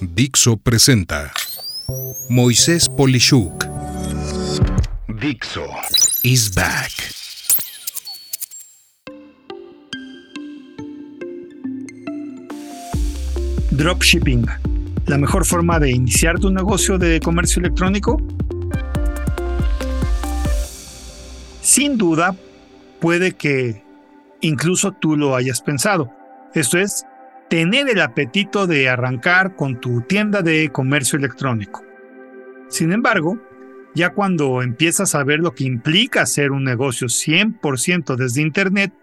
Dixo presenta Moisés Polishuk. Dixo is back. Dropshipping, la mejor forma de iniciar tu negocio de comercio electrónico. Sin duda, puede que incluso tú lo hayas pensado. Esto es, tener el apetito de arrancar con tu tienda de comercio electrónico. Sin embargo, ya cuando empiezas a ver lo que implica hacer un negocio 100% desde Internet,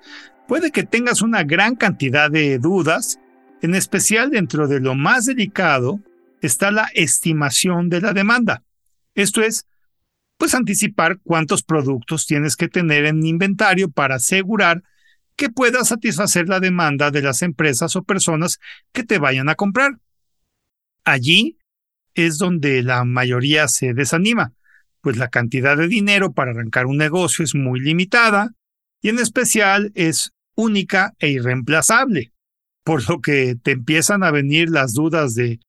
puede que tengas una gran cantidad de dudas, en especial dentro de lo más delicado está la estimación de la demanda. Esto es, pues anticipar cuántos productos tienes que tener en inventario para asegurar que puedas satisfacer la demanda de las empresas o personas que te vayan a comprar. Allí es donde la mayoría se desanima, pues la cantidad de dinero para arrancar un negocio es muy limitada y en especial es única e irreemplazable, por lo que te empiezan a venir las dudas de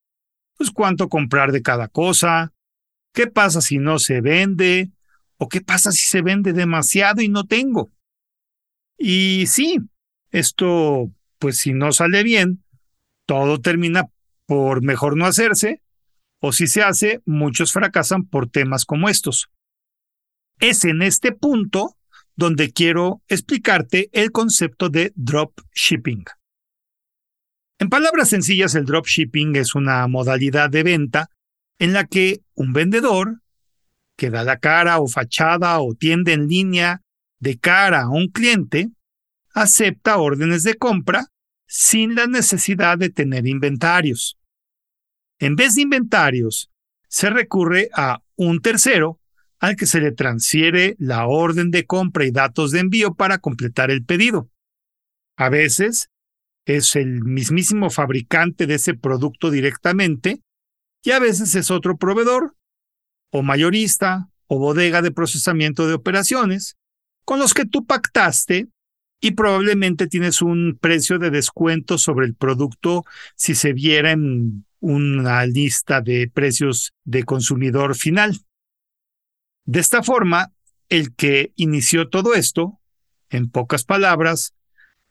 pues cuánto comprar de cada cosa, qué pasa si no se vende o qué pasa si se vende demasiado y no tengo. Y sí, esto, pues si no sale bien, todo termina por mejor no hacerse, o si se hace, muchos fracasan por temas como estos. Es en este punto donde quiero explicarte el concepto de dropshipping. En palabras sencillas, el dropshipping es una modalidad de venta en la que un vendedor que da la cara o fachada o tiende en línea de cara a un cliente, acepta órdenes de compra sin la necesidad de tener inventarios. En vez de inventarios, se recurre a un tercero al que se le transfiere la orden de compra y datos de envío para completar el pedido. A veces es el mismísimo fabricante de ese producto directamente y a veces es otro proveedor, o mayorista, o bodega de procesamiento de operaciones, con los que tú pactaste y probablemente tienes un precio de descuento sobre el producto si se viera en una lista de precios de consumidor final. De esta forma, el que inició todo esto, en pocas palabras,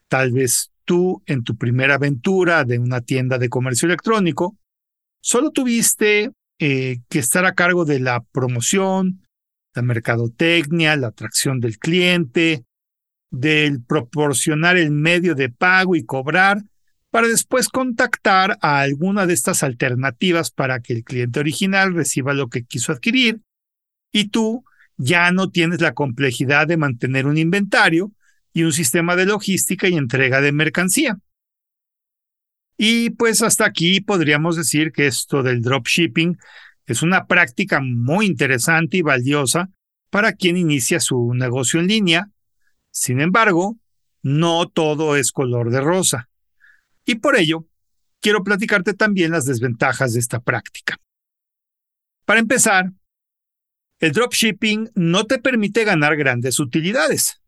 tal vez tú en tu primera aventura de una tienda de comercio electrónico, solo tuviste eh, que estar a cargo de la promoción, la mercadotecnia, la atracción del cliente, del proporcionar el medio de pago y cobrar, para después contactar a alguna de estas alternativas para que el cliente original reciba lo que quiso adquirir y tú ya no tienes la complejidad de mantener un inventario y un sistema de logística y entrega de mercancía. Y pues hasta aquí podríamos decir que esto del dropshipping es una práctica muy interesante y valiosa para quien inicia su negocio en línea. Sin embargo, no todo es color de rosa. Y por ello, quiero platicarte también las desventajas de esta práctica. Para empezar, el dropshipping no te permite ganar grandes utilidades,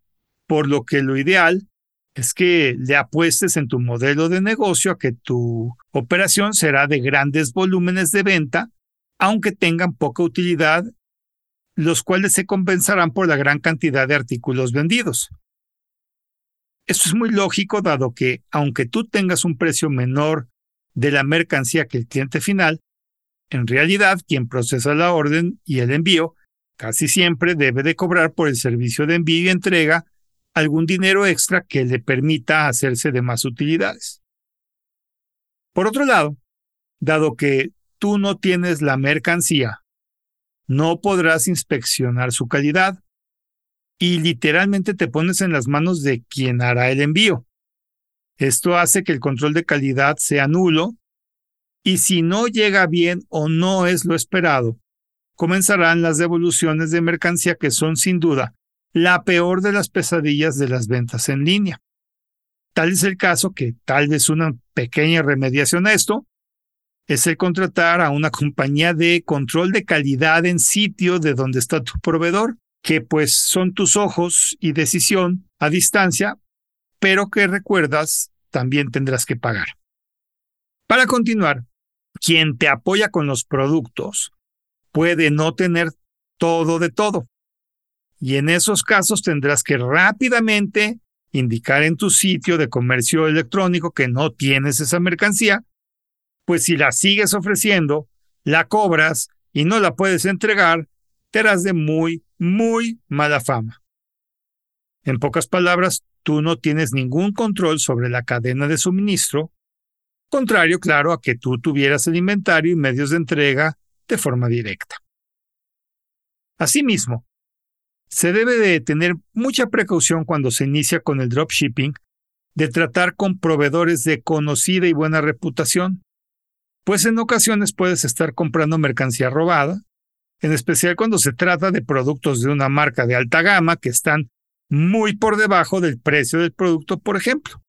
por lo que lo ideal es que le apuestes en tu modelo de negocio a que tu operación será de grandes volúmenes de venta, aunque tengan poca utilidad, los cuales se compensarán por la gran cantidad de artículos vendidos. Esto es muy lógico dado que, aunque tú tengas un precio menor de la mercancía que el cliente final, en realidad quien procesa la orden y el envío casi siempre debe de cobrar por el servicio de envío y entrega algún dinero extra que le permita hacerse de más utilidades. Por otro lado, dado que tú no tienes la mercancía, no podrás inspeccionar su calidad y literalmente te pones en las manos de quien hará el envío. Esto hace que el control de calidad sea nulo y si no llega bien o no es lo esperado, comenzarán las devoluciones de mercancía que son sin duda la peor de las pesadillas de las ventas en línea. Tal es el caso que tal vez una pequeña remediación a esto es el contratar a una compañía de control de calidad en sitio de donde está tu proveedor, que pues son tus ojos y decisión a distancia, pero que recuerdas también tendrás que pagar. Para continuar, quien te apoya con los productos puede no tener todo de todo. Y en esos casos tendrás que rápidamente indicar en tu sitio de comercio electrónico que no tienes esa mercancía, pues si la sigues ofreciendo, la cobras y no la puedes entregar, te harás de muy, muy mala fama. En pocas palabras, tú no tienes ningún control sobre la cadena de suministro, contrario, claro, a que tú tuvieras el inventario y medios de entrega de forma directa. Asimismo, se debe de tener mucha precaución cuando se inicia con el dropshipping de tratar con proveedores de conocida y buena reputación, pues en ocasiones puedes estar comprando mercancía robada, en especial cuando se trata de productos de una marca de alta gama que están muy por debajo del precio del producto, por ejemplo.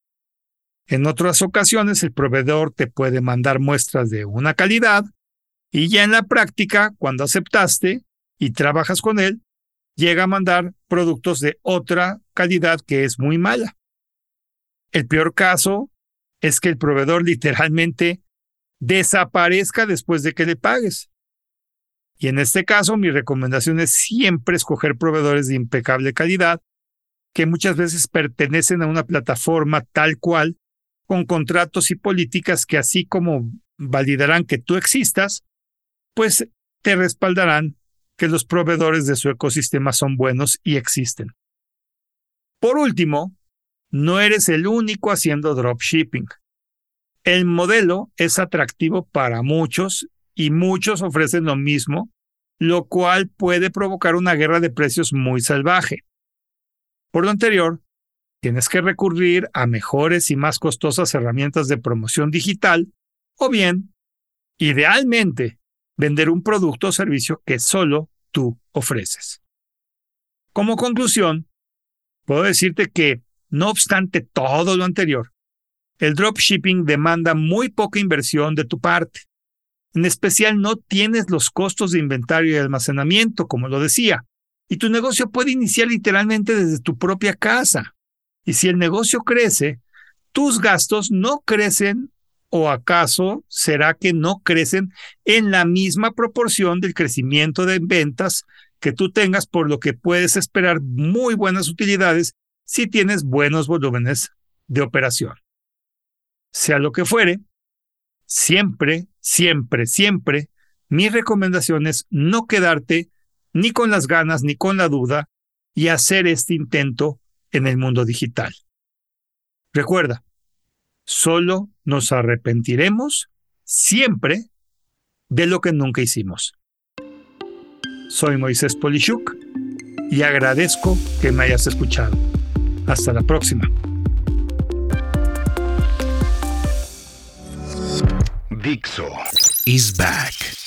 En otras ocasiones el proveedor te puede mandar muestras de una calidad y ya en la práctica, cuando aceptaste y trabajas con él, llega a mandar productos de otra calidad que es muy mala. El peor caso es que el proveedor literalmente desaparezca después de que le pagues. Y en este caso, mi recomendación es siempre escoger proveedores de impecable calidad, que muchas veces pertenecen a una plataforma tal cual, con contratos y políticas que así como validarán que tú existas, pues te respaldarán que los proveedores de su ecosistema son buenos y existen. Por último, no eres el único haciendo dropshipping. El modelo es atractivo para muchos y muchos ofrecen lo mismo, lo cual puede provocar una guerra de precios muy salvaje. Por lo anterior, tienes que recurrir a mejores y más costosas herramientas de promoción digital o bien, idealmente, vender un producto o servicio que solo tú ofreces. Como conclusión, puedo decirte que, no obstante todo lo anterior, el dropshipping demanda muy poca inversión de tu parte. En especial no tienes los costos de inventario y almacenamiento, como lo decía, y tu negocio puede iniciar literalmente desde tu propia casa. Y si el negocio crece, tus gastos no crecen o acaso será que no crecen en la misma proporción del crecimiento de ventas que tú tengas, por lo que puedes esperar muy buenas utilidades si tienes buenos volúmenes de operación. Sea lo que fuere, siempre, siempre, siempre, mi recomendación es no quedarte ni con las ganas ni con la duda y hacer este intento en el mundo digital. Recuerda, solo nos arrepentiremos siempre de lo que nunca hicimos. Soy Moisés Polishuk y agradezco que me hayas escuchado. Hasta la próxima. Dixo is back.